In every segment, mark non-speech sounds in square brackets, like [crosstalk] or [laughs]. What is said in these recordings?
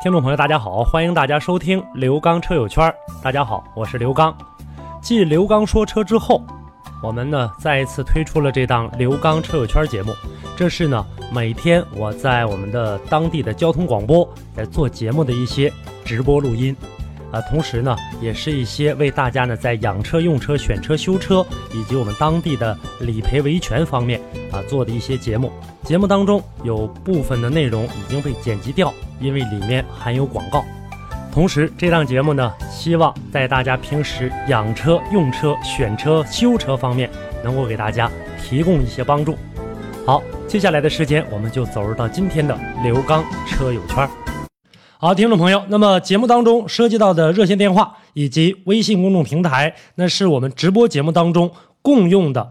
听众朋友，大家好，欢迎大家收听刘刚车友圈。大家好，我是刘刚。继刘刚说车之后，我们呢再一次推出了这档刘刚车友圈节目。这是呢每天我在我们的当地的交通广播在做节目的一些直播录音，啊，同时呢也是一些为大家呢在养车、用车、选车、修车以及我们当地的理赔维权方面啊做的一些节目。节目当中有部分的内容已经被剪辑掉，因为里面含有广告。同时，这档节目呢，希望在大家平时养车、用车、选车、修车方面，能够给大家提供一些帮助。好，接下来的时间，我们就走入到今天的刘刚车友圈。好，听众朋友，那么节目当中涉及到的热线电话以及微信公众平台，那是我们直播节目当中共用的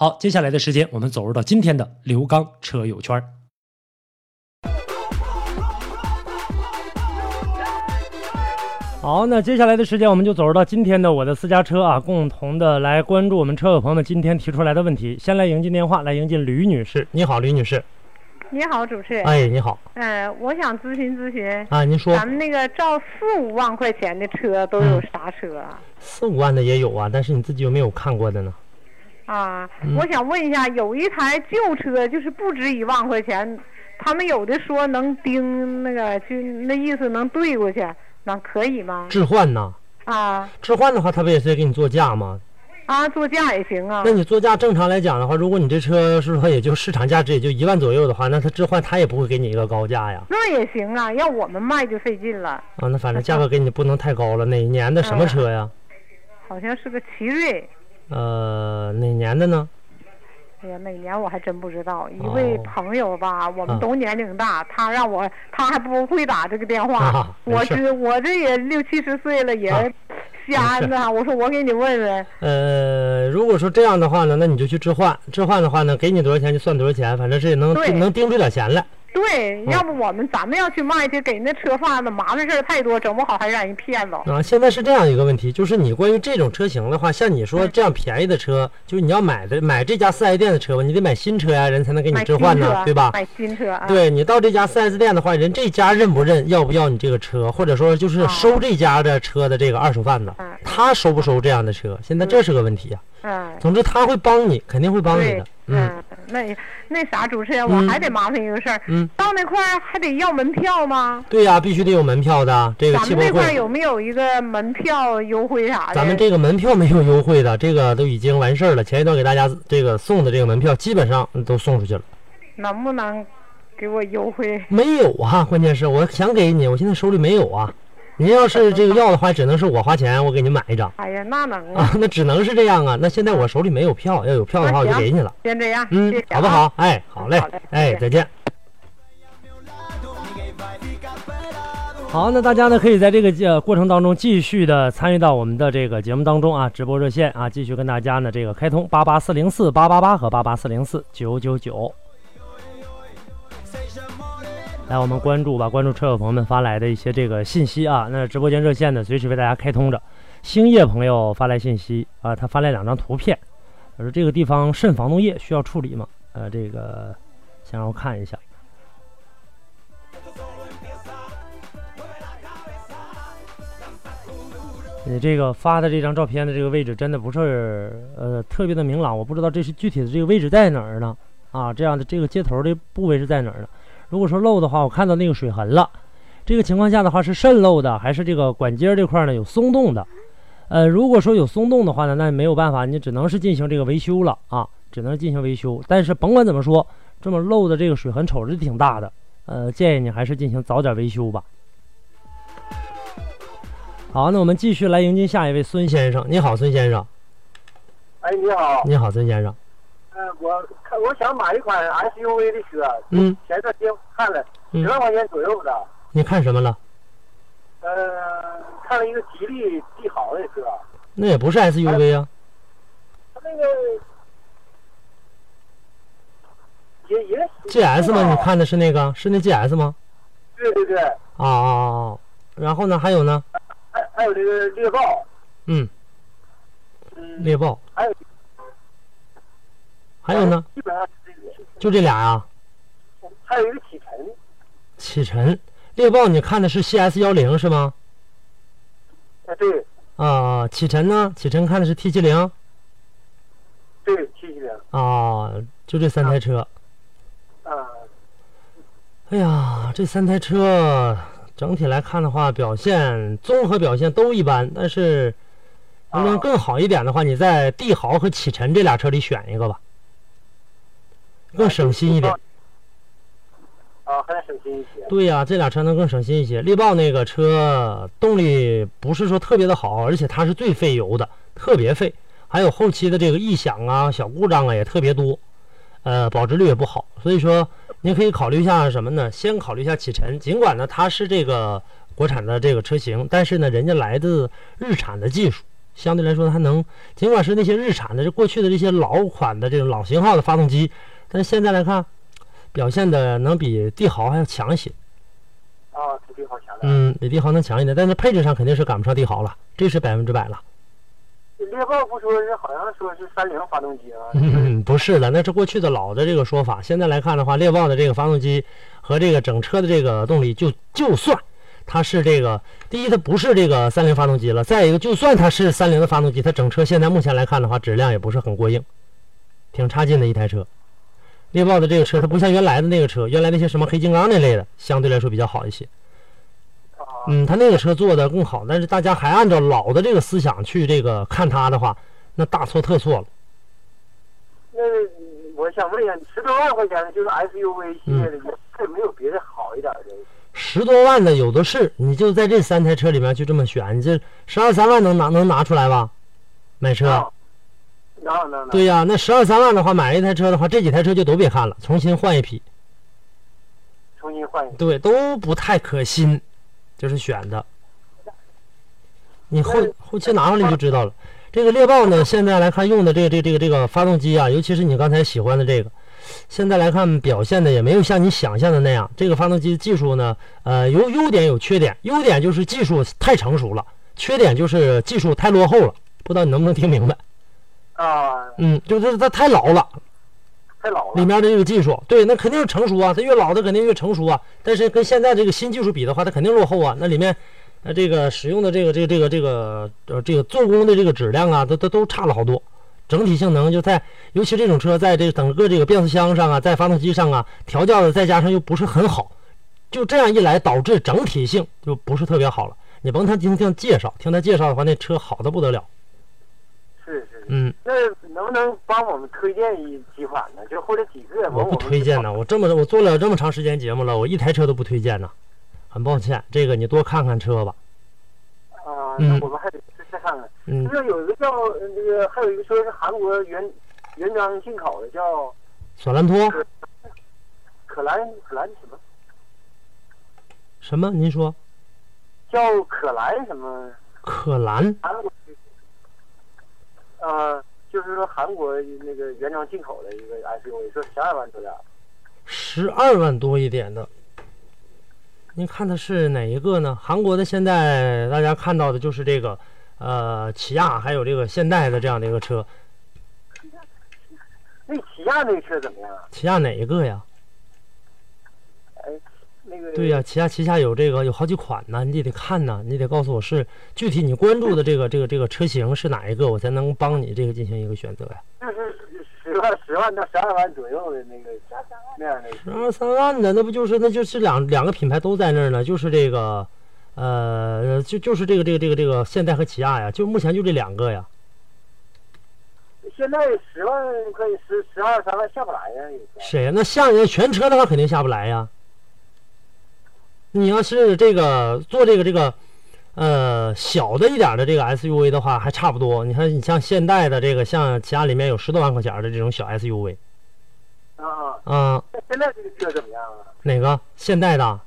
好，接下来的时间，我们走入到今天的刘刚车友圈。好，那接下来的时间，我们就走入到今天的我的私家车啊，共同的来关注我们车友朋友们今天提出来的问题。先来迎接电话，来迎接吕女士。你好，吕女士。你好，主持人。哎，你好。嗯、我想咨询咨询，啊，您说咱们那个照四五万块钱的车都有啥车啊？四五万的也有啊，但是你自己有没有看过的呢？啊，嗯我想问一下，有一台旧车就是不值一万块钱，他们有的说能钉那个，就那意思能兑过去，那可以吗？置换呐，啊置换的话，他不也是给你做价吗？啊，座驾也行啊那。你做价正常来讲的话，如果你这车是说也就市场价值也就一万左右的话，那他置换他也不会给你一个高价呀。那也行啊，要我们卖就费劲了。啊，那反正价格给你不能太高了。哪一年的什么车呀？好像是个奇瑞，呃，哪年的呢？哎呀，哪年我还真不知道。一位哦朋友吧，我啊们都年龄大，他让我，他还不会打这个电话。啊我这我这也六七十岁了，也啊瞎呢。我说我给你问问，呃，如果说这样的话呢，那你就去置换。置换的话呢，给你多少钱就算多少钱，反正是也能对能盯出点钱来。对，嗯要不我们咱们要去卖去，给那车贩子麻烦事儿太多，整不好还让人骗了。啊，现在是这样一个问题，就是你关于这种车型的话，像你说这样便宜的车，就是你要买的买这家四 S 店的车吧，你得买新车呀，人才能给你置换呢，，对吧？买新车啊。对你到这家四 S 店的话，人这家认不认，要不要你这个车，或者说就是啊收这家的车的这个二手贩子，嗯他收不收这样的车？现在这是个问题啊。嗯。总之他会帮你，肯定会帮你的。，嗯嗯，那那啥，主持人，我嗯还得麻烦一个事儿，嗯，到那块儿还得要门票吗？对呀，必须得有门票的。这个咱们这块儿，有没有一个门票优惠啥的？咱们这个门票没有优惠的，这个都已经完事儿了。前一段给大家这个送的这个门票，基本上都送出去了。能不能给我优惠？没有啊，关键是我想给你，我现在手里没有啊。您要是这个要的话，只能是我花钱，我给您买一张哎呀，那能啊啊，，那只能是这样啊。那现在我手里没有票，要有票的话我就给你了。先这样，嗯谢谢，啊好不好？？哎，好嘞好嘞，哎，再再见。好，那大家呢可以在这个呃过程当中继续的参与到我们的这个节目当中啊，直播热线啊，继续跟大家呢这个开通八八四零四八八八和八八四零四九九九。来，我们关注吧，关注车友朋友们发来的一些这个信息啊。那直播间热线呢，随时为大家开通着。星夜朋友发来信息啊，他发来两张图片，他说这个地方渗防冻液需要处理吗？呃，这个先让我看一下。你这个发的这张照片的这个位置真的不是呃特别的明朗，我不知道这是具体的这个位置在哪儿呢？啊，这样的这个接头的部位是在哪儿呢？如果说漏的话，我看到那个水痕了。这个情况下的话是渗漏的，还是这个管接这块呢有松动的？呃，如果说有松动的话呢，那没有办法，你只能是进行这个维修了啊，只能进行维修。但是甭管怎么说，这么漏的这个水痕瞅着挺大的，呃，建议你还是进行早点维修吧。好，那我们继续来迎接下一位孙先生。你好，孙先生。哎，你好，你好，孙先生。嗯、我看我想买一款 SUV 的车，嗯，前段时间看了嗯十万块钱左右的，你看什么了？呃，看了一个吉利帝豪的车，那也不是 SUV 啊。它那个也也 GS 吗？你看的是那个？是那 GS 吗？对对对，啊啊啊！啊然后呢？还有呢？还还有这个猎豹，嗯，嗯，猎豹。还有还有呢？就这俩啊。还有一个启辰，启辰、猎豹，你看的是 CS 幺零是吗？啊对啊，启辰呢？启辰看的是 T 七零对，T 七零啊，就这三台车。啊，哎呀，这三台车整体来看的话，表现综合表现都一般，但是能不能更好一点的话，你在帝豪和启辰这俩车里选一个吧，更省心一点。啊，还能省心一些，对呀、这俩车能更省心一些。猎豹那个车动力不是说特别的好，而且它是最费油的，特别费。还有后期的这个异响啊、小故障啊也特别多，呃，保值率也不好。所以说，您可以考虑一下什么呢？先考虑一下启辰，尽管呢它是这个国产的这个车型，但是呢人家来自日产的技术，相对来说它能，尽管是那些日产的，这过去的这些老款的这种老型号的发动机，但是现在来看，表现的能比帝豪还要强一些。啊，比帝豪强点。嗯，比帝豪能强一点，但是配置上肯定是赶不上帝豪了，这是百分之百了。猎豹不说是好像说是三菱发动机啊，嗯，不是的，那是过去的老的这个说法。现在来看的话，猎豹的这个发动机和这个整车的这个动力就，就算它是这个，第一它不是这个三菱发动机了，再一个就算它是三菱的发动机，它整车现在目前来看的话，质量也不是很过硬，挺差劲的一台车。猎豹的这个车，它不像原来的那个车，原来那些什么黑金刚那类的，相对来说比较好一些。啊，嗯，它那个车做的更好，但是大家还按照老的这个思想去这个看它的话，那大错特错了。那我想问一下，十多万块钱的就是 SUV 系列的，有没有别的好一点的？十多万的有的是，你就在这三台车里面就这么选，你这十二三万能拿能拿出来吧？买车，啊，能能能，对呀，那十二三万的话，买一台车的话，这几台车就都别看了，重新换一批，重新换一个。对，都不太可心，就是选的。你后后期拿上来就知道了。这个猎豹呢，现在来看用的这个这个这个这个发动机啊，尤其是你刚才喜欢的这个，现在来看表现的也没有像你想象的那样。这个发动机技术呢，呃，有优点有缺点。优点就是技术太成熟了，缺点就是技术太落后了。不知道你能不能听明白？啊，嗯，就是它太老了，太老了。里面的这个技术，对，那肯定是成熟啊，它越老的肯定越成熟啊。但是跟现在这个新技术比的话，它肯定落后啊。那里面，呃，这个使用的这个这个这个这个呃这个做工的这个质量啊，都都都差了好多。整体性能就在，尤其这种车在这个整个这个变速箱上啊，在发动机上啊，调教的再加上又不是很好，就这样一来，导致整体性就不是特别好了。你甭看听听介绍，听他介绍的话，那车好的不得了。嗯，那能不能帮我们推荐一几款呢？就或者几个？我不推荐呢，我这么我做了这么长时间节目了，我一台车都不推荐呢，很抱歉，这个你多看看车吧。啊，嗯那我们还得再看看。嗯就是有一个叫呃那个，还有一个车是韩国原原装进口的，叫索兰托可兰可兰什么？什么？您说叫可兰什么？可兰韩国，呃，就是说韩国那个原装进口的一个 SUV，说十二万多点儿。十二万多一点的，您看的是哪一个呢？韩国的现在大家看到的就是这个，呃，起亚还有这个现代的这样的一个车，那起亚那个车怎么样啊？起亚哪一个呀？哎，那个对呀、起亚旗下有这个有好几款呢，你得看呢，你得告诉我是具体你关注的这个这个这个车型是哪一个，我才能帮你这个进行一个选择呀。就是十十万十万到十二万左右的那个那样的。十二三万的，那不就是那就是两两个品牌都在那儿呢？就是这个，呃，就就是这个这个这个这个现代和起亚呀，就目前就这两个呀。现在十万可以十十二三万下不来呀，谁呀？那下人全车的话，肯定下不来呀。你要是这个做这个这个，呃，小的一点的这个 SUV 的话，还差不多。你看，你像现代的这个，像起亚里面有十多万块钱的这种小 SUV，啊。啊，那现在这个车怎么样啊？哪个现代的啊，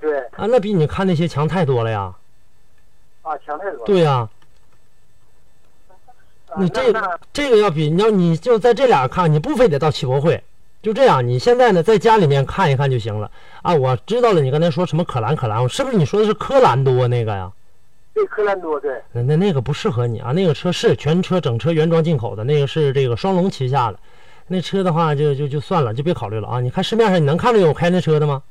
对，啊？那比你看那些强太多了呀。啊，强太多了。对呀、啊你这这个要比你要你就在这俩看，你不非得到汽博会，就这样。你现在呢，在家里面看一看就行了啊。我知道了，你刚才说什么可兰可兰，是不是你说的是科兰多那个呀？对科兰多对。那那那个不适合你啊，那个车是全车整车原装进口的，那个是这个双龙旗下的，那车的话就就就算了，就别考虑了啊。你看市面上你能看着有开那车的吗？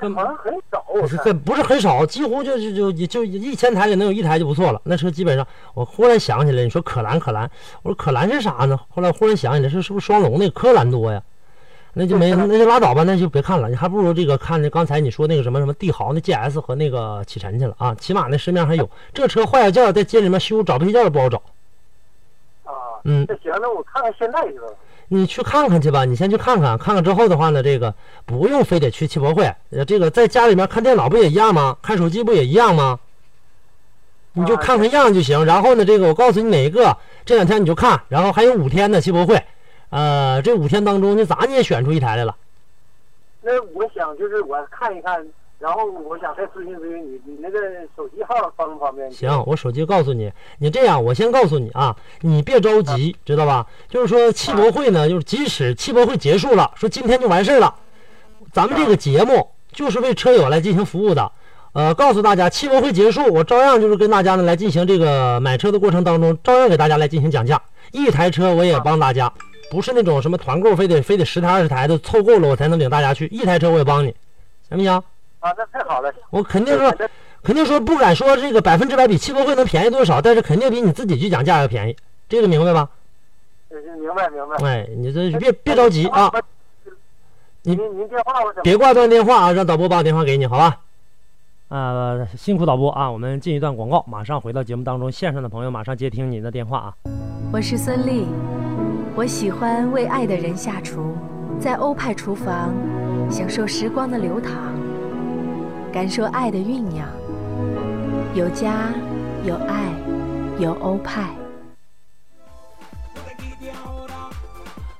那好像很少。不是很不是很少，几乎就就就就就一千台里能有一台就不错了。那车基本上，我忽然想起来，你说可兰可兰，我说可兰是啥呢？后来忽然想起来，是是不是双龙那个科兰多呀？那就没那就拉倒吧，那就别看了。你还不如这个看那刚才你说那个什么什么帝豪那 GS 和那个启辰去了啊，起码那市面还有。这车坏了件在街里面修，找配件儿都不好找。啊，嗯那行，那我看看现在是吧？你去看看去吧，你先去看看，看看之后的话呢，这个不用非得去汽博会，这个在家里面看电脑不也一样吗？看手机不也一样吗？你就看看样就行。然后呢，这个我告诉你哪一个，这两天你就看，然后还有五天的汽博会，呃，这五天当中你咋你也选出一台来了。那我想就是我看一看，然后我想再咨询咨询你，你那个手机号方不方便？行，我手机告诉你，你这样，我先告诉你啊，你别着急，知道吧？就是说汽博会呢，就是即使汽博会结束了，说今天就完事儿了，咱们这个节目就是为车友来进行服务的。呃，告诉大家，汽博会结束，我照样就是跟大家呢来进行这个买车的过程当中，照样给大家来进行讲价。一台车我也帮大家，不是那种什么团购，非得非得十台二十台的凑够了我才能领大家去，一台车我也帮你，行不行？啊，那太好了。我肯定说，肯定说不敢说这个百分之百比汽博会能便宜多少，但是肯定比你自己去讲价要便宜，这个明白吧？嗯明白明白。哎，你这别别着急啊，您您电话我怎么？别挂断电话啊，让导播把我电话给你，好吧？呃，辛苦导播啊，我们进一段广告，马上回到节目当中，线上的朋友马上接听您的电话啊。我是孙俪，我喜欢为爱的人下厨，在欧派厨房享受时光的流淌，感受爱的酝酿，有家，有爱，有欧派。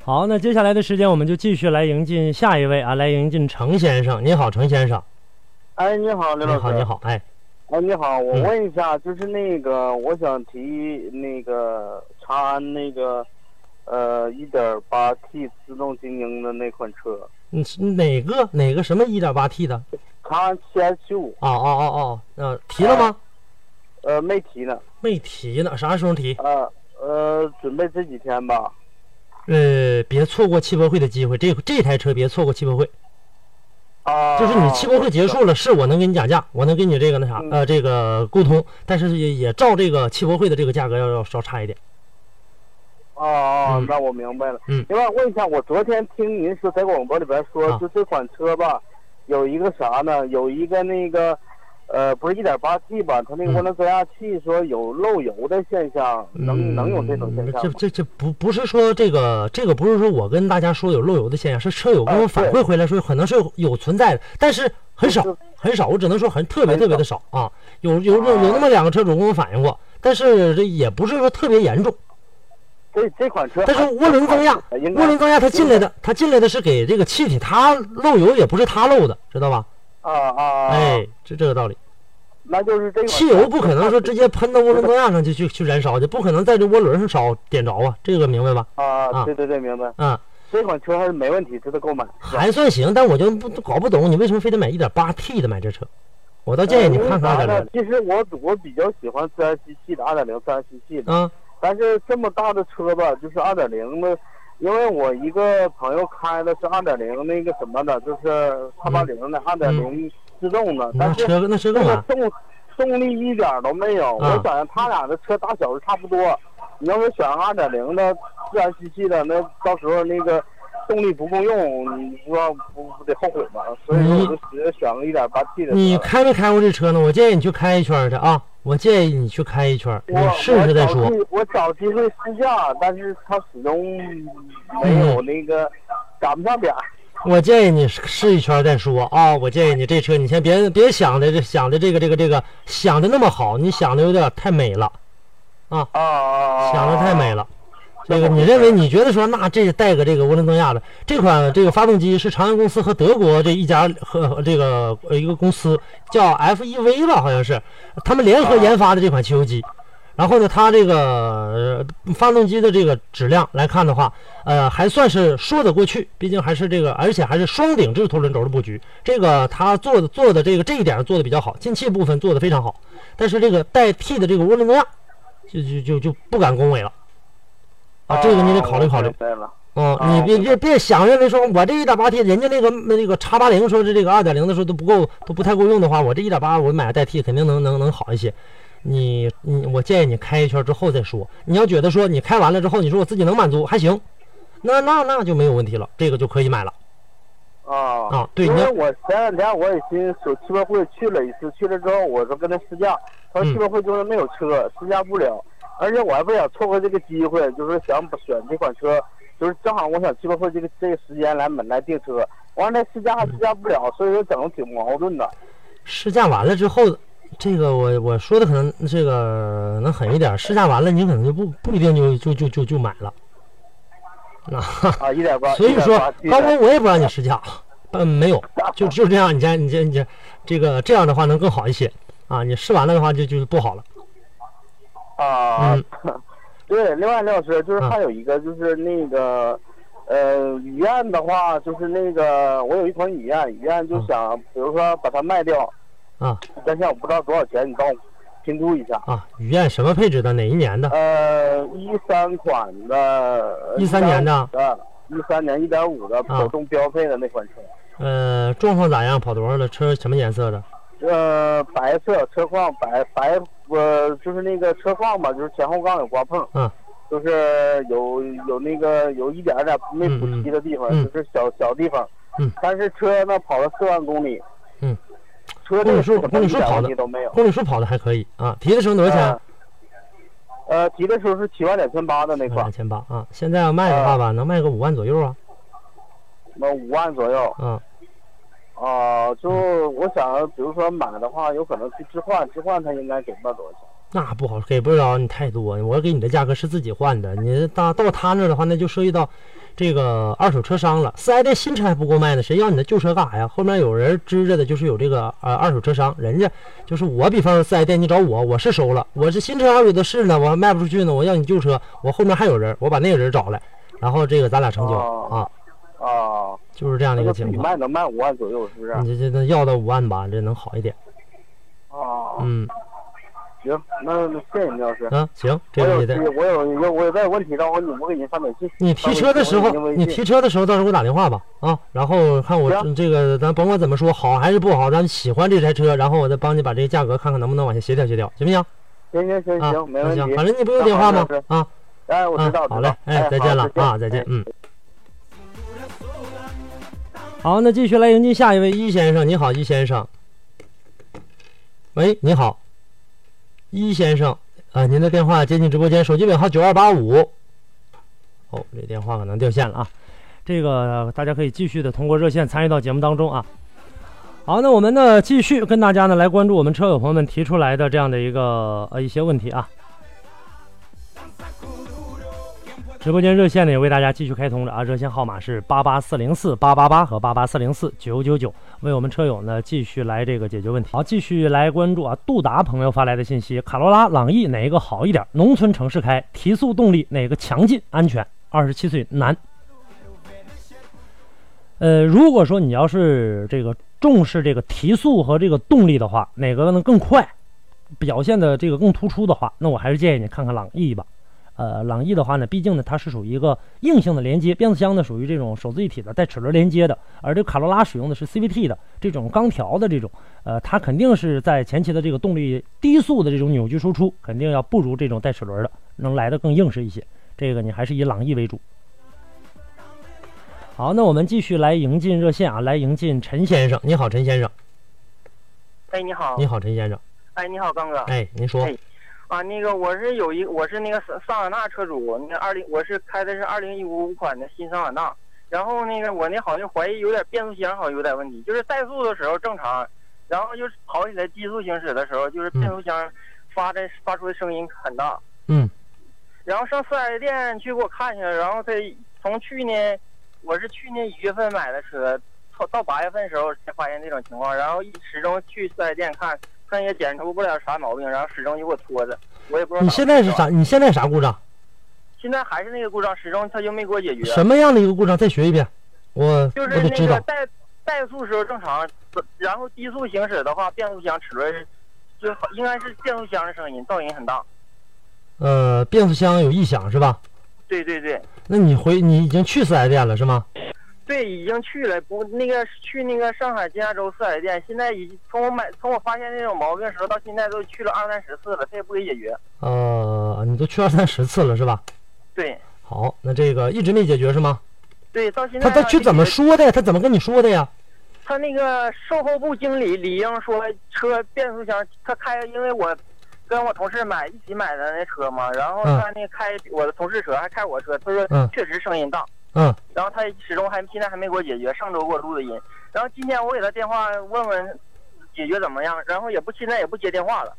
好，那接下来的时间我们就继续来迎进下一位啊，来迎进程先生。你好，程先生。哎，你好，刘老师。你好，你。好，哎，哎，你好，我嗯问一下，就是那个，我想提那个长安那个，呃，一点八 T 自动精英的那款车，你是哪个哪个什么一点八 T 的？七 S 五，哦哦哦哦，呃，提了吗？呃，没提呢，没提呢，啥时候提？呃呃，准备这几天吧。呃，别错过汽博会的机会，这这台车别错过汽博会。啊，就是你汽博会结束了，是我能给你讲价，我能给你这个那啥，嗯呃，这个沟通，但是也也照这个汽博会的这个价格要要稍差一点。哦哦嗯，那我明白了。嗯另外问一下，我昨天听您说在广播里边说，啊就这款车吧，有一个啥呢？有一个那个，呃，不是一点八 T 吧？它那个嗯涡轮增压器说有漏油的现象，能嗯能有这种现象吗？这这这不不是说这个这个不是说我跟大家说有漏油的现象，是车友跟我啊反馈回来说可能是有有存在的，但是很少很少，我只能说很特别特别的少啊。有有有有那么两个车主跟我反映过，但是这也不是说特别严重。这这款车还，但是涡轮增压，涡轮增压它进来的，它进来的是给这个气体，它漏油也不是它漏的，知道吧？啊啊，哎，这这个道理。那就是这款汽油不可能说直接喷到涡轮增压上去去去燃烧去，不可能在这涡轮上烧点着啊，这个明白吧？啊啊，对对对，明白。嗯，这款车还是没问题，值得购买。还算行，但我就不搞不懂你为什么非得买一点八 T 的买这车，我倒建议你看看呃因为啥呢2.0其实我我比较喜欢自然吸气的二点零自然吸气的，啊，但是这么大的车吧，就是二点零的，因为我一个朋友开的是二点零那个什么的，就是叉八零的二点零自动的，那但是车那车这个？动动力一点都没有。啊我想想，他俩的车大小是差不多。你要是选二点零的，自然吸气的，那到时候那个动力不够用，你不知道不不得后悔吗？所以说我就直接选个一点八 T 的。你开没开过这车呢？我建议你去开一圈去啊！我建议你去开一圈，你我试试再说我。找机会试驾，但是它始终没有那个赶不上点儿。我建议你试一圈再说啊！我建议你这车你先别别想的这想的这个这个这个想的那么好，你想的有点太美了啊！想的太美了。这个你认为你觉得说那这带个这个涡轮增压的这款这个发动机是长安公司和德国这一家和和这个呃一个公司叫 FEV 吧，好像是他们联合研发的这款汽油机。然后呢，它这个呃发动机的这个质量来看的话，呃，还算是说得过去，毕竟还是这个，而且还是双顶置凸轮轴的布局，这个它做的做的这个这一点做的比较好，进气部分做的非常好，但是这个代替的这个涡轮增压，就就就就不敢恭维了啊，这个你得考虑考虑。对了，嗯，啊你别别别想认为说我这一点八 T，人家那个那个叉八零说是这个二点零的时候都不够，都不太够用的话，我这一点八我买个代替肯定能能能好一些。你你我建议你开一圈之后再说。你要觉得说你开完了之后，你说我自己能满足还行，那那那就没有问题了，这个就可以买了啊啊。对，因为我前两天我也寻手汽博会去了一次，去了之后我说跟他试驾，他说嗯汽博会就是没有车，试驾不了，而且我还不想错过这个机会，就是想选这款车，就是正好我想七八会这个这个时间来买来订车，完了试驾还试驾不了，所以说整的挺矛盾的。试驾完了之后，这个我我说的可能这个能狠一点，试驾完了你可能就不不一定就就就就就买了。那、啊，一点八，所以说，1.8高光我也不让你试驾，嗯，[laughs] 没有，就就这样，你这你这你这这个这样的话能更好一些啊。你试完了的话就就不好了。啊，嗯 [laughs] 对，另外刘老师就是嗯还有一个就是那个，呃，雨燕的话就是那个我有一款雨燕，雨燕就嗯想比如说把它卖掉，啊但是我不知道多少钱，你帮我评估一下。啊，雨燕什么配置的？哪一年的？呃，一三款的，一三年的的，一三年一点五的啊普通标配的那款车，呃，状况咋样？跑多少了？车什么颜色的？呃，白色车况白白，呃，就是那个车况吧，就是前后杠有刮碰，嗯就是有有那个有一点点没补漆的地方，嗯嗯就是小小地方，嗯但是车呢跑了四万公里，嗯，车公里数公里数跑的都没有，公里数跑的还可以啊。提的时候多少钱？呃，提的时候是七万两千八的那款两，千八啊。现在要卖的话吧，能卖个五万左右啊。那五万左右。啊，啊、就我想，比如说买的话，有可能去置换，置换他应该给不了多少钱。那不好，给不了你太多。我给你的价格是自己换的，你到到他那的话，那就涉及到这个二手车商了。四 S 店新车还不够卖呢，谁要你的旧车干啥呀？后面有人支着的，就是有这个呃二手车商，人家就是我，比方说四 S 店，你找我，我是收了，我是新车还有的是呢，我还卖不出去呢，我要你旧车，我后面还有人，我把那个人找来，然后这个咱俩成交哦啊，啊，就是这样的一个情况。卖能卖五万左右，是不是？你这这这要到五万吧，这能好一点。啊，嗯行，那那谢谢你，老师。啊，行，这我有个也得。我有有我有再问题我我给您发短信。你提车的时候，你提车的时候到时候给我打电话吧，啊，然后看我这个，咱甭管怎么说，好还是不好，咱喜欢这台车，然后我再帮你把这个价格看看能不能往下协调协调，行不行？行行行啊，行，没问题。反正你不用电话吗？啊哎，我知道，啊，好嘞，哎，再见了啊，再见哎，嗯。好，那继续来迎接下一位一先生，你好，一先生。喂，你好，一先生，啊，您的电话接进直播间，手机尾号九二八五。哦，这电话可能掉线了啊。这个大家可以继续的通过热线参与到节目当中啊。好，那我们呢继续跟大家呢来关注我们车友朋友们提出来的这样的一个呃一些问题啊。直播间热线呢也为大家继续开通了啊，热线号码是八八四零四八八八和八八四零四九九九，为我们车友呢继续来这个解决问题。好，继续来关注啊，杜达朋友发来的信息：卡罗拉、朗逸哪一个好一点？农村城市开，提速动力哪个强劲安全？二十七岁男。呃，如果说你要是这个重视这个提速和这个动力的话，哪个能更快，表现的这个更突出的话，那我还是建议你看看朗逸吧。呃，朗逸的话呢，毕竟呢它是属于一个硬性的连接，变速箱呢属于这种手自一体的带齿轮连接的，而这个卡罗拉使用的是 CVT 的这种钢条的这种，呃，它肯定是在前期的这个动力低速的这种扭矩输出，肯定要不如这种带齿轮的能来的更硬实一些。这个你还是以朗逸为主。好，那我们继续来迎进热线啊，来迎进陈先生。你好，陈先生。哎，你好。你好，陈先生。哎，你好，刚哥。哎，您说。哎啊，那个我是有一，我是那个桑桑塔纳车主，那二零我是开的是二零一五款的新桑塔纳，然后那个我那好像怀疑有点变速箱好像有点问题，就是怠速的时候正常，然后就是跑起来低速行驶的时候，就是变速箱发的、发出的声音很大。嗯。然后上四 S 店去给我看一下，然后他从去年我是去年一月份买的车，到到八月份的时候才发现这种情况，然后始终去四 S 店看。看也检查不了啥毛病，然后始终就给我拖着，我也不知道。你现在是啥？你现在啥故障？现在还是那个故障，始终他就没给我解决。什么样的一个故障？再学一遍，我就是那个怠怠速时候正常，然后低速行驶的话，变速箱齿轮就应该是变速箱的声音，噪音很大。呃，变速箱有异响是吧？对对对。那你回你已经去四 S 店了是吗？对，已经去了，不那个去那个上海金亚洲四 S 店，现在已经从我买从我发现那种毛病时候到现在都去了二三十次了，他也不给解决。呃，你都去二三十次了是吧？对。好，那这个一直没解决是吗？对，到现在。他他去怎么说的？他怎么跟你说的呀？他那个售后部经理李英说，车变速箱他开，因为我跟我同事买一起买的那车嘛，然后他那开我的同事车还开我车，他说确实声音大。嗯，然后他始终还现在还没给我解决，上周给我录的音，然后今天我给他电话问问解决怎么样，然后也不现在也不接电话了。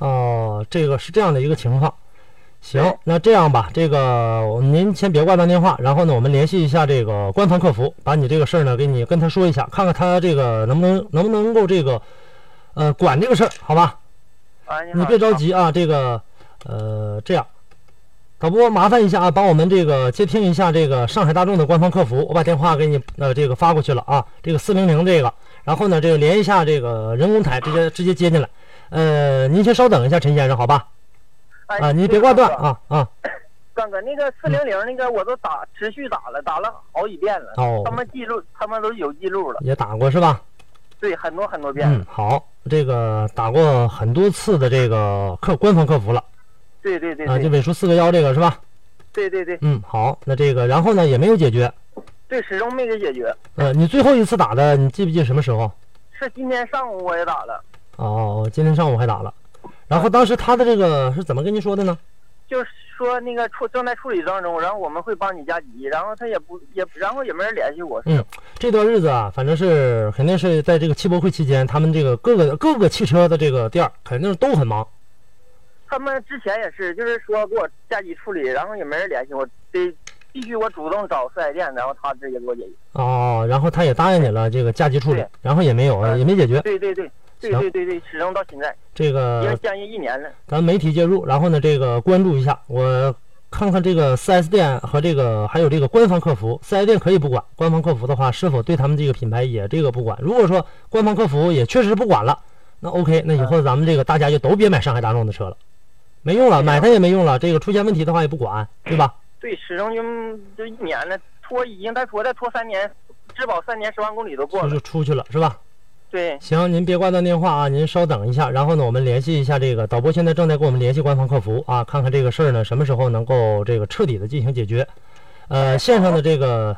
哦，这个是这样的一个情况。行，那这样吧，这个您先别挂断电话，然后呢，我们联系一下这个官方客服，把你这个事儿呢给你跟他说一下，看看他这个能不能能不能够这个呃管这个事儿，好吧？啊，你别着急啊，这个呃这样。导播，麻烦一下啊，帮我们这个接听一下这个上海大众的官方客服，我把电话给你呃这个发过去了啊，这个四零零这个，然后呢这个连一下这个人工台，直接直接接进来。呃，您先稍等一下，陈先生，好吧？啊，您别挂断啊啊。[clears throat] 刚哥，那个四零零那个我都打持续打了，打了好几遍了。哦。他们记录，他们都有记录了。也打过是吧？对，很多很多遍。嗯，好，这个打过很多次的这个客官方客服了。对对对啊，就尾数四个幺这个是吧？对对对。嗯，好，那这个然后呢也没有解决。对，始终没给解决。呃，你最后一次打的，你记不记什么时候？是今天上午我也打了。哦，今天上午还打了。然后当时他的这个是怎么跟你说的呢？就是说那个处正在处理当中，然后我们会帮你加急，然后他也不也，然后也没人联系我。嗯，这段日子啊，反正是肯定是在这个汽博会期间，他们这个各个各个汽车的这个店肯定都很忙。他们之前也是，就是说给我加急处理，然后也没人联系我，得必须我主动找四 S 店，然后他直接给我解决。哦，然后他也答应你了这个加急处理，然后也没有，也没解决。对对对，对对对对，始终到现在。这个也将近一年了。咱媒体介入，然后呢，这个关注一下，我看看这个四 S 店和这个还有这个官方客服，四 S 店可以不管，官方客服的话是否对他们这个品牌也这个不管？如果说官方客服也确实不管了，那 OK，那以后咱们这个大家就都别买上海大众的车了。没用了，买它也没用了。这个出现问题的话也不管，对吧？对，始终就就一年了，拖已经再拖再拖三年，质保三年十万公里都过了，就出去了，是吧？对。行，您别挂断电话啊，您稍等一下，然后呢，我们联系一下这个导播，现在正在跟我们联系官方客服啊，看看这个事儿呢什么时候能够这个彻底的进行解决。呃，线上的这个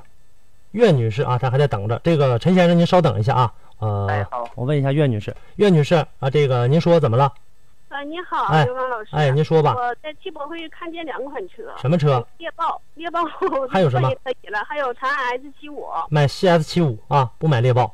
岳女士啊，她还在等着。这个陈先生，您稍等一下啊。呃，哎，好，我问一下岳女士，岳女士啊，这个您说怎么了？啊，你好，刘刚老师。哎，您说吧。我在汽博会看见两款车。什么车？猎豹，猎豹。还有什么？可以了，还有长安 S 七五。买 CS 七五啊，不买猎豹。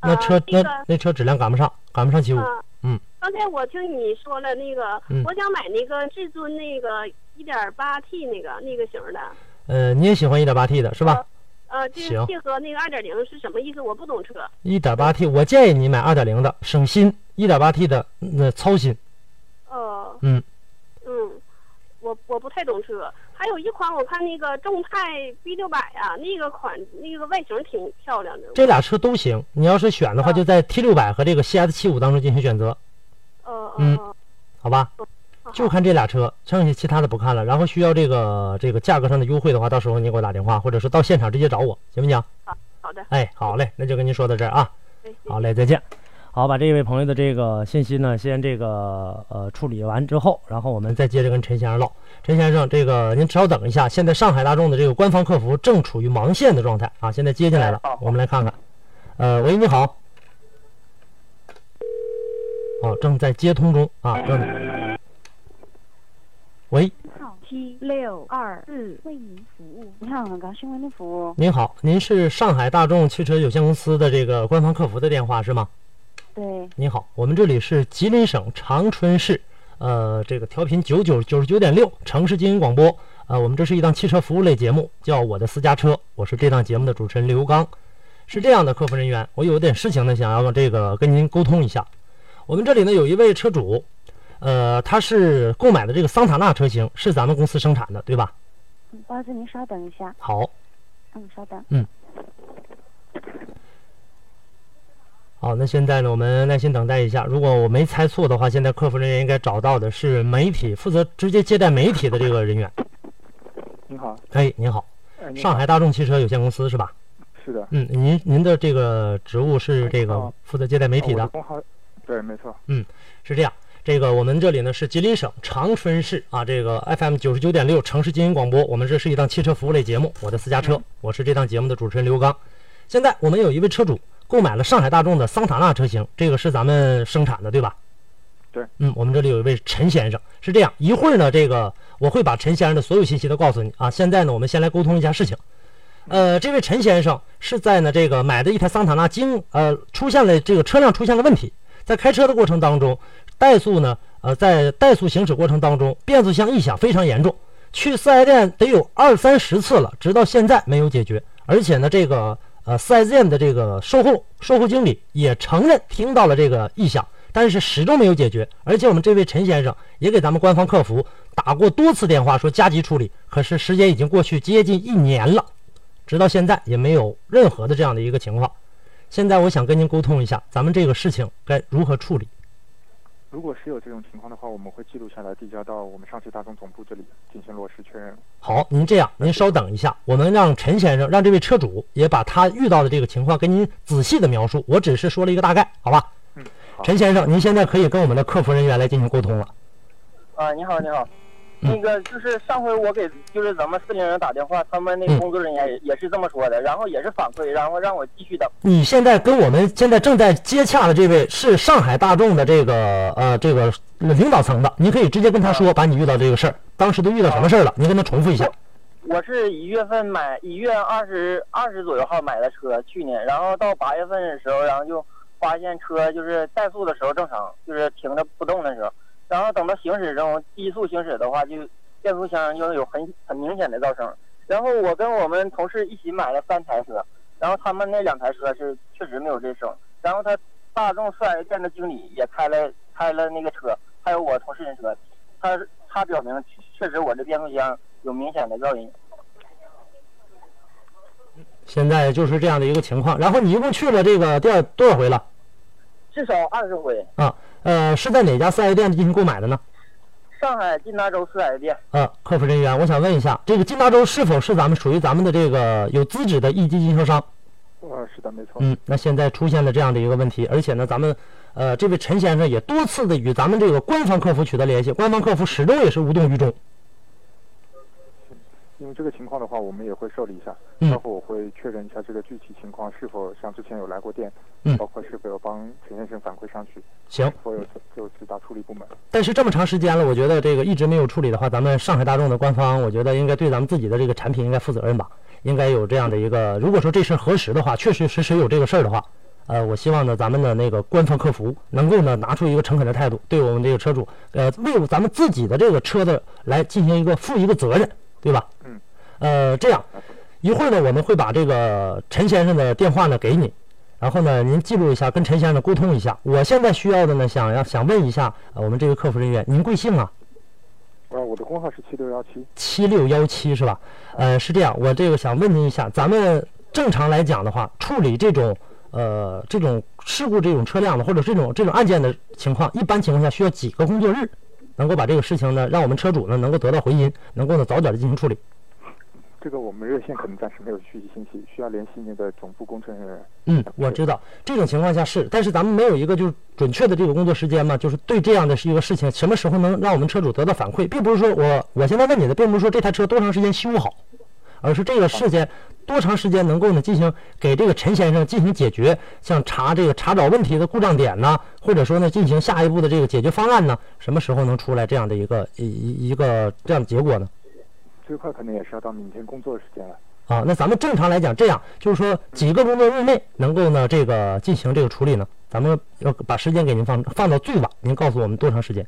那车那那车质量赶不上，赶不上七五。嗯。刚才我听你说了那个，我想买那个至尊那个一点八 T 那个那个型的。呃，你也喜欢一点八 T 的是吧？呃，这个配合那个二点零是什么意思？我不懂车。一点八 T，我建议你买二点零的，省心。一点八 T 的那操心。哦，嗯，嗯，我我不太懂车，还有一款我看那个众泰 B 六百啊，那个款那个外形挺漂亮的。这俩车都行，你要是选的话，就在 T 六百和这个 CS 七五当中进行选择。哦，嗯，好吧，就看这俩车，剩下其他的不看了。然后需要这个这个价格上的优惠的话，到时候你给我打电话，或者说到现场直接找我，行不行？好，好的。哎，好嘞，那就跟您说到这儿啊。好嘞，再见。好，把这位朋友的这个信息呢，先这个呃处理完之后，然后我们再接着跟陈先生唠。陈先生，这个您稍等一下，现在上海大众的这个官方客服正处于忙线的状态啊，现在接进来了我们来看看。呃，喂，你好。哦，正在接通中啊，正在。喂，号七六二四为您服务。你好，很高兴为您服务。您好，您是上海大众汽车有限公司的这个官方客服的电话是吗？对，你好，我们这里是吉林省长春市，呃，这个调频九九九十九点六城市经营广播，呃，我们这是一档汽车服务类节目，叫我的私家车，我是这档节目的主持人刘刚。是这样的，客服人员，我有点事情呢，想要这个跟您沟通一下。我们这里呢有一位车主，呃，他是购买的这个桑塔纳车型，是咱们公司生产的，对吧？嗯不好意思，您稍等一下。好，嗯，稍等。好，那现在呢，我们耐心等待一下。如果我没猜错的话，现在客服人员应该找到的是媒体负责直接接待媒体的这个人员。[laughs] 您好，哎，您好，哎，您好上海大众汽车有限公司是吧？是的，嗯，您您的这个职务是这个哦负责接待媒体的对，没错，嗯是这样。这个我们这里呢是吉林省长春市啊，这个 FM 九十九点六城市经营广播，我们这是一档汽车服务类节目，我的私家车，我是这档节目的主持人刘刚。现在我们有一位车主购买了上海大众的桑塔纳车型，这个是咱们生产的，对吧？对。嗯，我们这里有一位陈先生，是这样，一会儿呢，这个我会把陈先生的所有信息都告诉你啊。现在呢，我们先来沟通一下事情。呃，这位陈先生是在呢这个买的一台桑塔纳经呃出现了这个车辆出现了问题，在开车的过程当中，怠速呢呃在怠速行驶过程当中，变速箱异响非常严重，去四 S 店得有二三十次了，直到现在没有解决。而且呢，这个呃四 S 店的这个售后售后经理也承认听到了这个异响，但是始终没有解决。而且我们这位陈先生也给咱们官方客服打过多次电话，说加急处理，可是时间已经过去接近一年了。直到现在也没有任何的这样的一个情况。现在我想跟您沟通一下，咱们这个事情该如何处理？如果是有这种情况的话，我们会记录下来，递交到我们上汽大众总部这里进行落实确认。好，您这样，您稍等一下，我们让陈先生，让这位车主也把他遇到的这个情况跟您仔细的描述。我只是说了一个大概，好吧？嗯，陈先生，您现在可以跟我们的客服人员来进行沟通了。啊，你好，你好，嗯那个就是上回我给就是咱们四零零打电话，他们那嗯个工作人员也也是这么说的，然后也是反馈，然后让我继续等。你现在跟我们现在正在接洽的这位是上海大众的这个呃这个领导层的，你可以直接跟他说，把你遇到这个事儿，当时都遇到什么事儿了，你跟他重复一下。我是一月份买，一月二十二十左右号买的车，去年，然后到八月份的时候，然后就发现车就是怠速的时候正常，就是停着不动的时候，然后等到行驶中低速行驶的话，就变速箱就有很很明显的噪声。然后我跟我们同事一起买了三台车，然后他们那两台车是确实没有这声，然后他大众四 S 店的经理也开了开了那个车，还有我同事的车，他他表明确实我这变速箱有明显的噪音。现在就是这样的一个情况。然后你一共去了这个店多少回了？至少二十回。啊，呃，是在哪家四 S 店进行购买的呢？上海金达州四 S 店，呃，客服人员，我想问一下，这个金达州是否是咱们属于咱们的这个有资质的一级经销商？呃，是的，没错。嗯，那现在出现了这样的一个问题，而且呢，咱们呃这位陈先生也多次的与咱们这个官方客服取得联系，官方客服始终也是无动于衷。因为这个情况的话，我们也会受理一下，嗯。包括我会确认一下这个具体情况是否像之前有来过店，嗯。包括是否有帮陈先生反馈上去，行，我有就直达处理部门。但是这么长时间了，我觉得这个一直没有处理的话，咱们上海大众的官方，我觉得应该对咱们自己的这个产品应该负责任吧，应该有这样的一个，如果说这事儿核实的话，确确实实有这个事儿的话，呃，我希望呢，咱们的那个官方客服能够呢拿出一个诚恳的态度，对我们这个车主，呃，为咱们自己的这个车的来进行一个负一个责任，对吧？嗯。呃，这样，一会儿呢，我们会把这个陈先生的电话呢给你，然后呢，您记录一下，跟陈先生沟通一下。我现在需要的呢，想要想问一下，呃，我们这个客服人员，您贵姓啊？啊，我的工号是七六幺七。七六幺七是吧？呃，是这样，我这个想问您一下，咱们正常来讲的话，处理这种呃这种事故这种车辆的或者这种这种案件的情况，一般情况下需要几个工作日，能够把这个事情呢，让我们车主呢能够得到回音，能够呢早点的进行处理。这个我们热线可能暂时没有具体信息，需要联系那个总部工程人员。嗯，我知道这种情况下是，但是咱们没有一个就是准确的这个工作时间嘛，就是对这样的是一个事情，什么时候能让我们车主得到反馈，并不是说我我现在问你的，并不是说这台车多长时间修好，而是这个事件多长时间能够呢进行给这个陈先生进行解决，像查这个查找问题的故障点呢，或者说呢进行下一步的这个解决方案呢，什么时候能出来这样的一个一一一个这样的结果呢？最快可能也是要到明天工作时间了。啊，那咱们正常来讲，这样就是说几个工作日内能够呢这个进行这个处理呢？咱们要把时间给您放放到最晚，您告诉我们多长时间？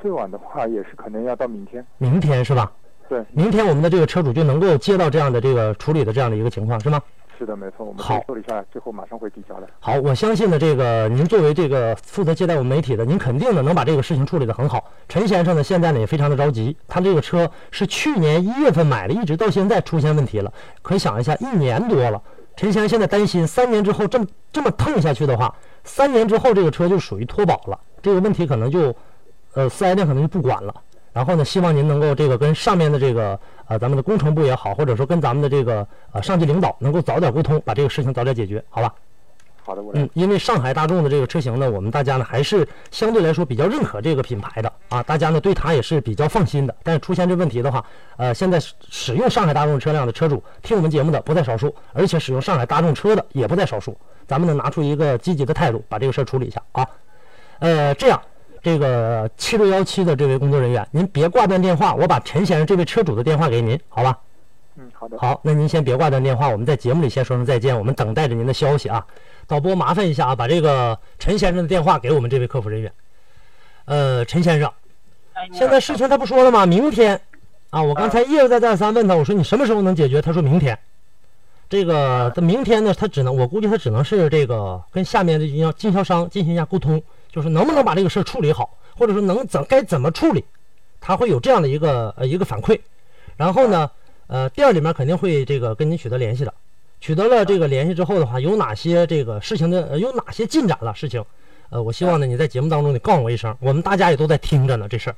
最晚的话也是可能要到明天。明天是吧？对，明天我们的这个车主就能够接到这样的这个处理的这样的一个情况是吗？是的，没错，我们好处理下来最后马上会递交的。好，我相信呢，这个您作为这个负责接待我们媒体的，您肯定呢能把这个事情处理得很好。陈先生呢，现在呢也非常的着急，他这个车是去年一月份买的，一直到现在出现问题了，可以想一下，一年多了。陈先生现在担心，三年之后这么这么蹭下去的话，三年之后这个车就属于脱保了，这个问题可能就，呃，四 S 店可能就不管了。然后呢，希望您能够这个跟上面的这个呃咱们的工程部也好，或者说跟咱们的这个呃上级领导能够早点沟通，把这个事情早点解决，好吧？好的，我嗯，因为上海大众的这个车型呢，我们大家呢还是相对来说比较认可这个品牌的啊，大家呢对它也是比较放心的。但是出现这问题的话，呃，现在使使用上海大众车辆的车主听我们节目的不在少数，而且使用上海大众车的也不在少数。咱们呢拿出一个积极的态度，把这个事儿处理一下啊。呃，这样，这个七六幺七的这位工作人员，您别挂断电话，我把陈先生这位车主的电话给您，好吧？嗯，好的。好，那您先别挂断电话，我们在节目里先说声再见，我们等待着您的消息啊。导播麻烦一下啊，把这个陈先生的电话给我们这位客服人员。呃，陈先生，现在事情他不说了吗？明天啊，我刚才一而再再三问他，我说你什么时候能解决？他说明天。这个他明天呢，他只能我估计他只能是这个跟下面的经销经销商进行一下沟通，就是能不能把这个事儿处理好，或者说能怎该怎么处理，他会有这样的一个呃一个反馈。然后呢，呃，店里面肯定会这个跟您取得联系的。取得了这个联系之后的话，有哪些这个事情的呃有哪些进展了？事情，呃，我希望呢你在节目当中你告诉我一声，我们大家也都在听着呢这事儿。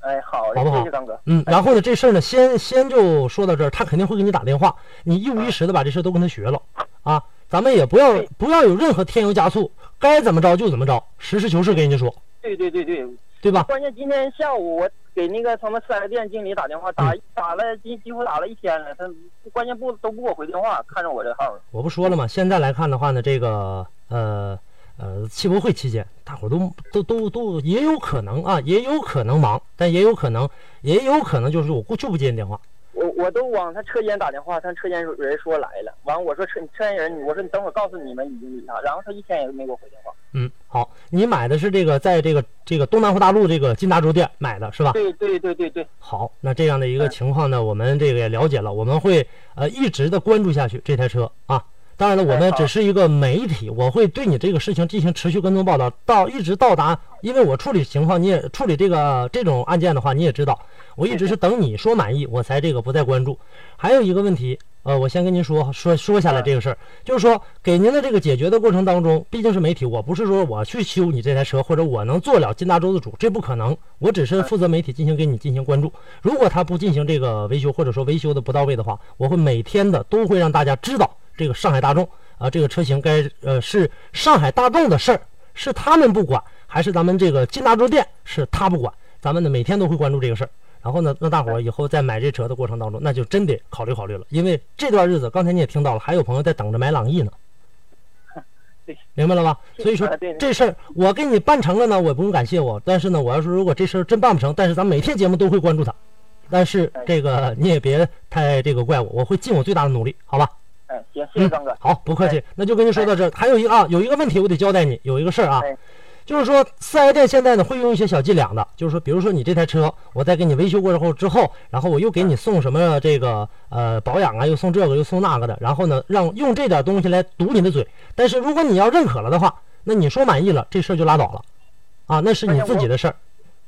哎，好，好不好谢谢张哥。嗯，然后呢，这事儿呢，先先就说到这儿，他肯定会给你打电话，你一五一十的把这事儿都跟他学了啊。咱们也不要不要有任何添油加醋，该怎么着就怎么着，实事求是跟人家说，对对对对，对吧？关键今天下午我给那个他们四 S 店经理打电话，打打了几几乎打了一天了，他关键不都不给我回电话，看着我这号了。我不说了吗？现在来看的话呢，这个呃呃汽博会期间，大伙都都都都也有可能啊，也有可能忙，但也有可能也有可能就是我就不接你电话。我我都往他车间打电话，他车间人说来了，完我说车车间人，我说你等会儿告诉你们已经那啥，然后他一天也没给我回电话。嗯，好，你买的是这个在这个这个东南湖大路这个金达洲店买的是吧？对对对对对。好，那这样的一个情况呢，我们这个也了解了，我们会呃一直的关注下去这台车啊。当然了，我们只是一个媒体，我会对你这个事情进行持续跟踪报道，到一直到达，因为我处理情况，你也处理这个这种案件的话，你也知道，我一直是等你说满意，我才这个不再关注。还有一个问题，呃，我先跟您说说说下来这个事儿，就是说给您的这个解决的过程当中，毕竟是媒体，我不是说我去修你这台车，或者我能做了金大洲的主，这不可能，我只是负责媒体进行给你进行关注。如果他不进行这个维修，或者说维修的不到位的话，我会每天的都会让大家知道。这个上海大众啊，这个车型该呃是上海大众的事儿，是他们不管，还是咱们这个金大洲店是他不管？咱们呢每天都会关注这个事儿。然后呢，那大伙儿以后在买这车的过程当中，那就真得考虑考虑了，因为这段日子，刚才你也听到了，还有朋友在等着买朗逸呢，[laughs] 明白了吧？所以说这事儿我给你办成了呢，我也不用感谢我，但是呢，我要是如果这事儿真办不成，但是咱每天节目都会关注他，但是这个你也别太这个怪我，我会尽我最大的努力，好吧？哎，行，谢谢张哥。好，不客气，那就跟您说到这儿。还有一个啊，有一个问题我得交代你，有一个事儿啊，就是说四 S 店现在呢会用一些小伎俩的，就是说，比如说你这台车，我在给你维修过之后之后，然后我又给你送什么这个呃保养啊，又送这个又送那个的，然后呢让用这点东西来堵你的嘴。但是如果你要认可了的话，那你说满意了，这事儿就拉倒了，啊，那是你自己的事儿。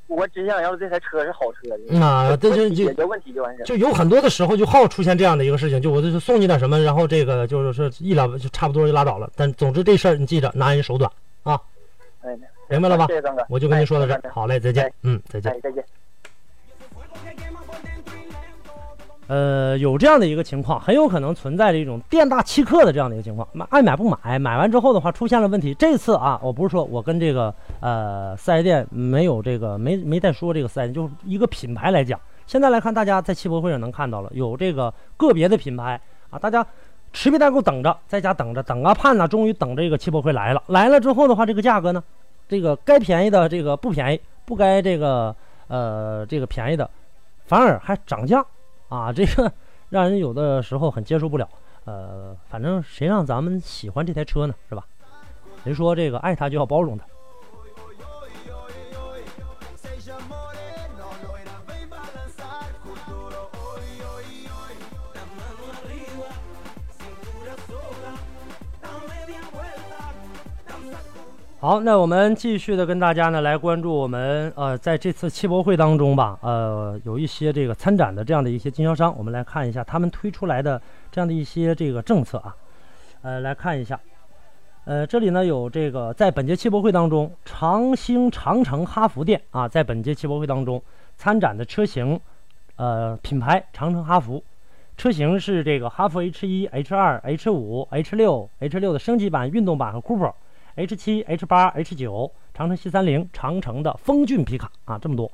我只想要这台车是好车，啊，这就解决问题就完事。就有很多的时候就好出现这样的一个事情，就我就是送你点什么，然后这个就是说一两就差不多就拉倒了。但总之这事儿你记着，拿人手短啊。哎，明白了吧？谢谢张哥，我就跟您说到这儿。好嘞，再见。嗯，再见。再见。呃，有这样的一个情况，很有可能存在着一种店大欺客的这样的一个情况。买爱买不买，买完之后的话出现了问题。这次啊，我不是说我跟这个呃四 S 店没有这个没没再说这个四 S 店，就是一个品牌来讲。现在来看，大家在汽博会上能看到了有这个个别的品牌啊，大家持币待购等着，在家等着等啊盼呐，终于等这个汽博会来了。来了之后的话，这个价格呢，这个该便宜的这个不便宜，不该这个呃这个便宜的反而还涨价。啊，[laughs] 这个让人有的时候很接受不了。呃，反正谁让咱们喜欢这台车呢，是吧？谁说这个爱它就要包容它？好，那我们继续的跟大家呢来关注我们呃在这次汽博会当中吧，呃有一些这个参展的这样的一些经销商，我们来看一下他们推出来的这样的一些这个政策啊，呃来看一下，呃这里呢有这个在本届汽博会当中，长兴长城哈弗店啊在本届汽博会当中参展的车型，呃品牌长城哈弗，车型是这个哈弗 H 一、H 二、H 五、H 六、H 六的升级版、运动版和 Coupe。H 七、H 八、H 九，长城 C 三零，长城的风骏皮卡啊，这么多。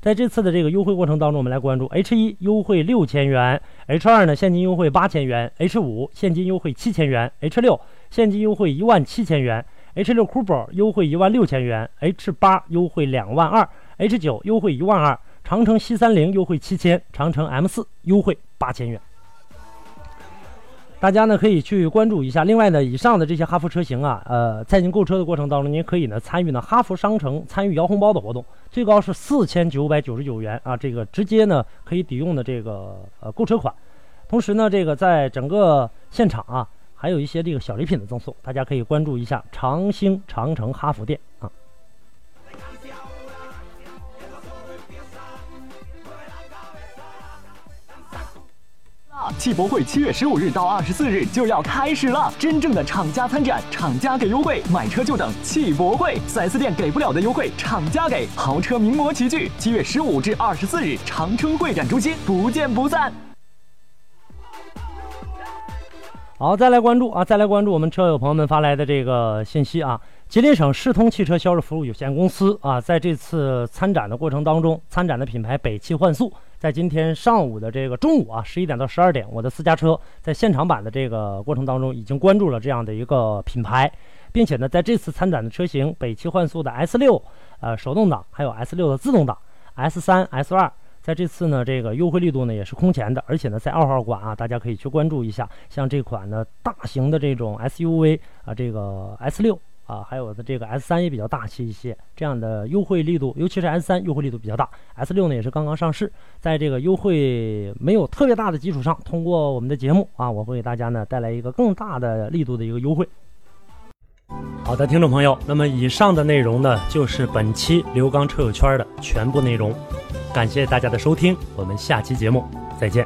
在这次的这个优惠过程当中，我们来关注 H 一优惠六千元，H 二呢现金优惠八千元，H 五现金优惠七千元，H 六现金优惠一万七千元，H 六 Coupe 优惠一万六千元，H 八优惠两万二，H 九优惠一万二，长城 C 三零优惠七千，长城 M 四优惠八千元。大家呢可以去关注一下。另外呢，以上的这些哈弗车型啊，呃，在您购车的过程当中，您可以呢参与呢哈弗商城参与摇红包的活动，最高是四千九百九十九元啊，这个直接呢可以抵用的这个呃购车款。同时呢，这个在整个现场啊，还有一些这个小礼品的赠送，大家可以关注一下长兴长城哈弗店汽博会七月十五日到二十四日就要开始了，真正的厂家参展，厂家给优惠，买车就等汽博会。四 S 店给不了的优惠，厂家给，豪车名模齐聚。七月十五至二十四日，长春会展中心，不见不散。好，再来关注啊，再来关注我们车友朋友们发来的这个信息啊。吉林省世通汽车销售服务有限公司啊，在这次参展的过程当中，参展的品牌北汽幻速，在今天上午的这个中午啊，十一点到十二点，我的私家车在现场版的这个过程当中，已经关注了这样的一个品牌，并且呢，在这次参展的车型北汽幻速的 S 六，呃，手动挡，还有 S 六的自动挡，S 三、S 二，在这次呢，这个优惠力度呢也是空前的，而且呢，在二号馆啊，大家可以去关注一下，像这款呢大型的这种 SUV 啊，这个 S 六。啊，还有的这个 S 三也比较大气一些，这样的优惠力度，尤其是 S 三优惠力度比较大。S 六呢也是刚刚上市，在这个优惠没有特别大的基础上，通过我们的节目啊，我会给大家呢带来一个更大的力度的一个优惠。好的，听众朋友，那么以上的内容呢，就是本期刘刚车友圈的全部内容，感谢大家的收听，我们下期节目再见。